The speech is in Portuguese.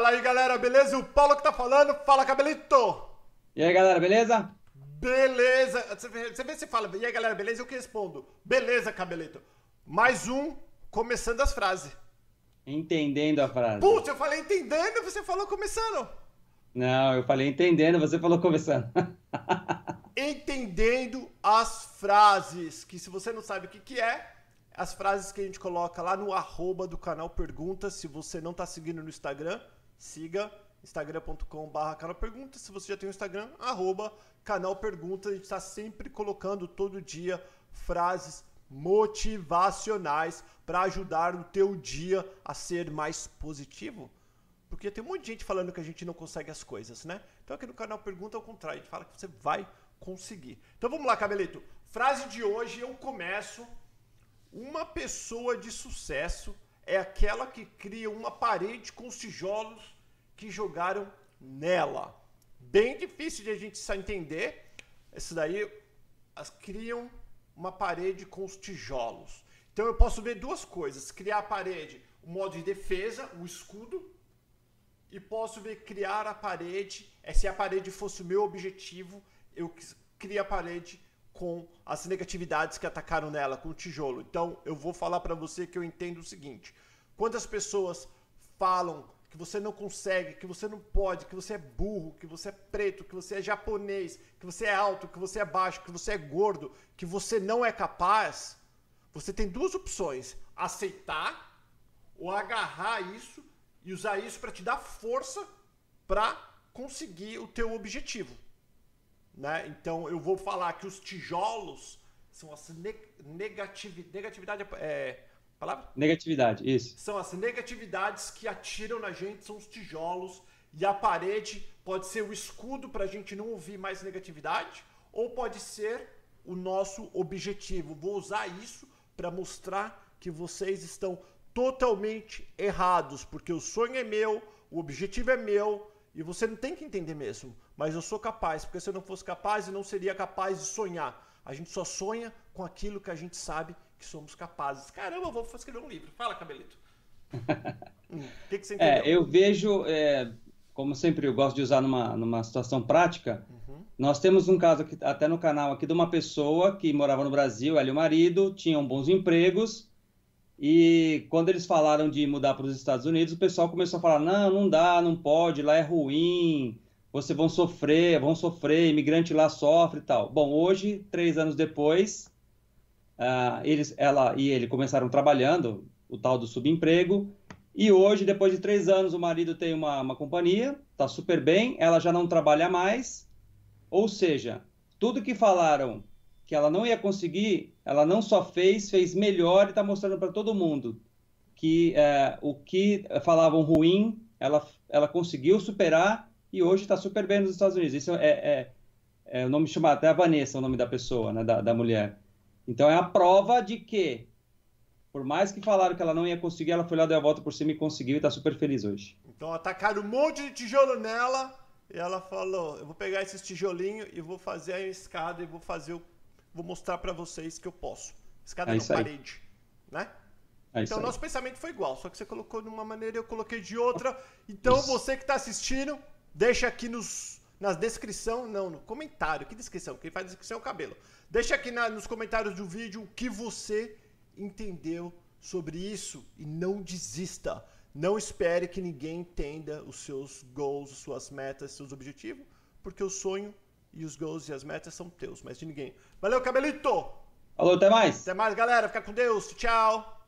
Fala aí, galera, beleza? O Paulo que tá falando. Fala, Cabelito. E aí, galera, beleza? Beleza. Você vê, você vê se fala, e aí, galera, beleza? Eu que respondo. Beleza, Cabelito. Mais um, começando as frases. Entendendo a frase. Putz, eu falei entendendo, você falou começando. Não, eu falei entendendo, você falou começando. entendendo as frases, que se você não sabe o que, que é, as frases que a gente coloca lá no arroba do canal Perguntas. Se você não está seguindo no Instagram, siga instagram.com.br canal Perguntas. Se você já tem o Instagram, arroba canal Perguntas. A gente está sempre colocando todo dia frases motivacionais para ajudar o teu dia a ser mais positivo. Porque tem um monte de gente falando que a gente não consegue as coisas, né? Então aqui no canal Pergunta ao contrário, a gente fala que você vai conseguir. Então vamos lá, Cabelito. Frase de hoje eu começo uma pessoa de sucesso é aquela que cria uma parede com os tijolos que jogaram nela. Bem difícil de a gente entender. Isso daí as criam uma parede com os tijolos. Então eu posso ver duas coisas: criar a parede, o modo de defesa, o escudo, e posso ver criar a parede. É se a parede fosse o meu objetivo, eu crio a parede com as negatividades que atacaram nela, com o tijolo. Então, eu vou falar para você que eu entendo o seguinte: quantas pessoas falam que você não consegue, que você não pode, que você é burro, que você é preto, que você é japonês, que você é alto, que você é baixo, que você é gordo, que você não é capaz, você tem duas opções: aceitar ou agarrar isso e usar isso para te dar força para conseguir o teu objetivo. Né? Então eu vou falar que os tijolos são as ne negativi negatividade é palavra? Negatividade, isso. São as negatividades que atiram na gente, são os tijolos e a parede pode ser o escudo para a gente não ouvir mais negatividade ou pode ser o nosso objetivo. Vou usar isso para mostrar que vocês estão totalmente errados, porque o sonho é meu, o objetivo é meu e você não tem que entender mesmo mas eu sou capaz, porque se eu não fosse capaz, eu não seria capaz de sonhar. A gente só sonha com aquilo que a gente sabe que somos capazes. Caramba, eu vou escrever um livro. Fala, Cabelito. hum, o que, que você entendeu? É, eu vejo, é, como sempre eu gosto de usar numa, numa situação prática, uhum. nós temos um caso aqui, até no canal aqui de uma pessoa que morava no Brasil, ela e o marido, tinham bons empregos, e quando eles falaram de mudar para os Estados Unidos, o pessoal começou a falar: não, não dá, não pode, lá é ruim, vocês vão sofrer, vão sofrer, imigrante lá sofre e tal. Bom, hoje, três anos depois, uh, eles, ela e ele começaram trabalhando, o tal do subemprego, e hoje, depois de três anos, o marido tem uma, uma companhia, está super bem, ela já não trabalha mais, ou seja, tudo que falaram que ela não ia conseguir, ela não só fez, fez melhor e está mostrando para todo mundo que uh, o que falavam ruim, ela, ela conseguiu superar e hoje está super bem nos Estados Unidos. Isso é, é, é, o nome chama até a Vanessa, o nome da pessoa, né, da, da mulher. Então é a prova de que, por mais que falaram que ela não ia conseguir, ela foi lá, deu a volta por cima e conseguiu e está super feliz hoje. Então atacaram um monte de tijolo nela e ela falou: eu vou pegar esses tijolinhos e vou fazer a escada e vou fazer o... vou mostrar para vocês que eu posso. Escada é não, parede, né? É então nosso pensamento foi igual, só que você colocou de uma maneira e eu coloquei de outra. Então isso. você que está assistindo, Deixa aqui nos, na descrição, não, no comentário. Que descrição? Quem faz descrição é o cabelo. Deixa aqui na, nos comentários do vídeo o que você entendeu sobre isso e não desista. Não espere que ninguém entenda os seus goals, suas metas, seus objetivos, porque o sonho e os goals e as metas são teus, mas de ninguém. Valeu, cabelito! Falou, até mais! Até mais, galera. Fica com Deus. Tchau!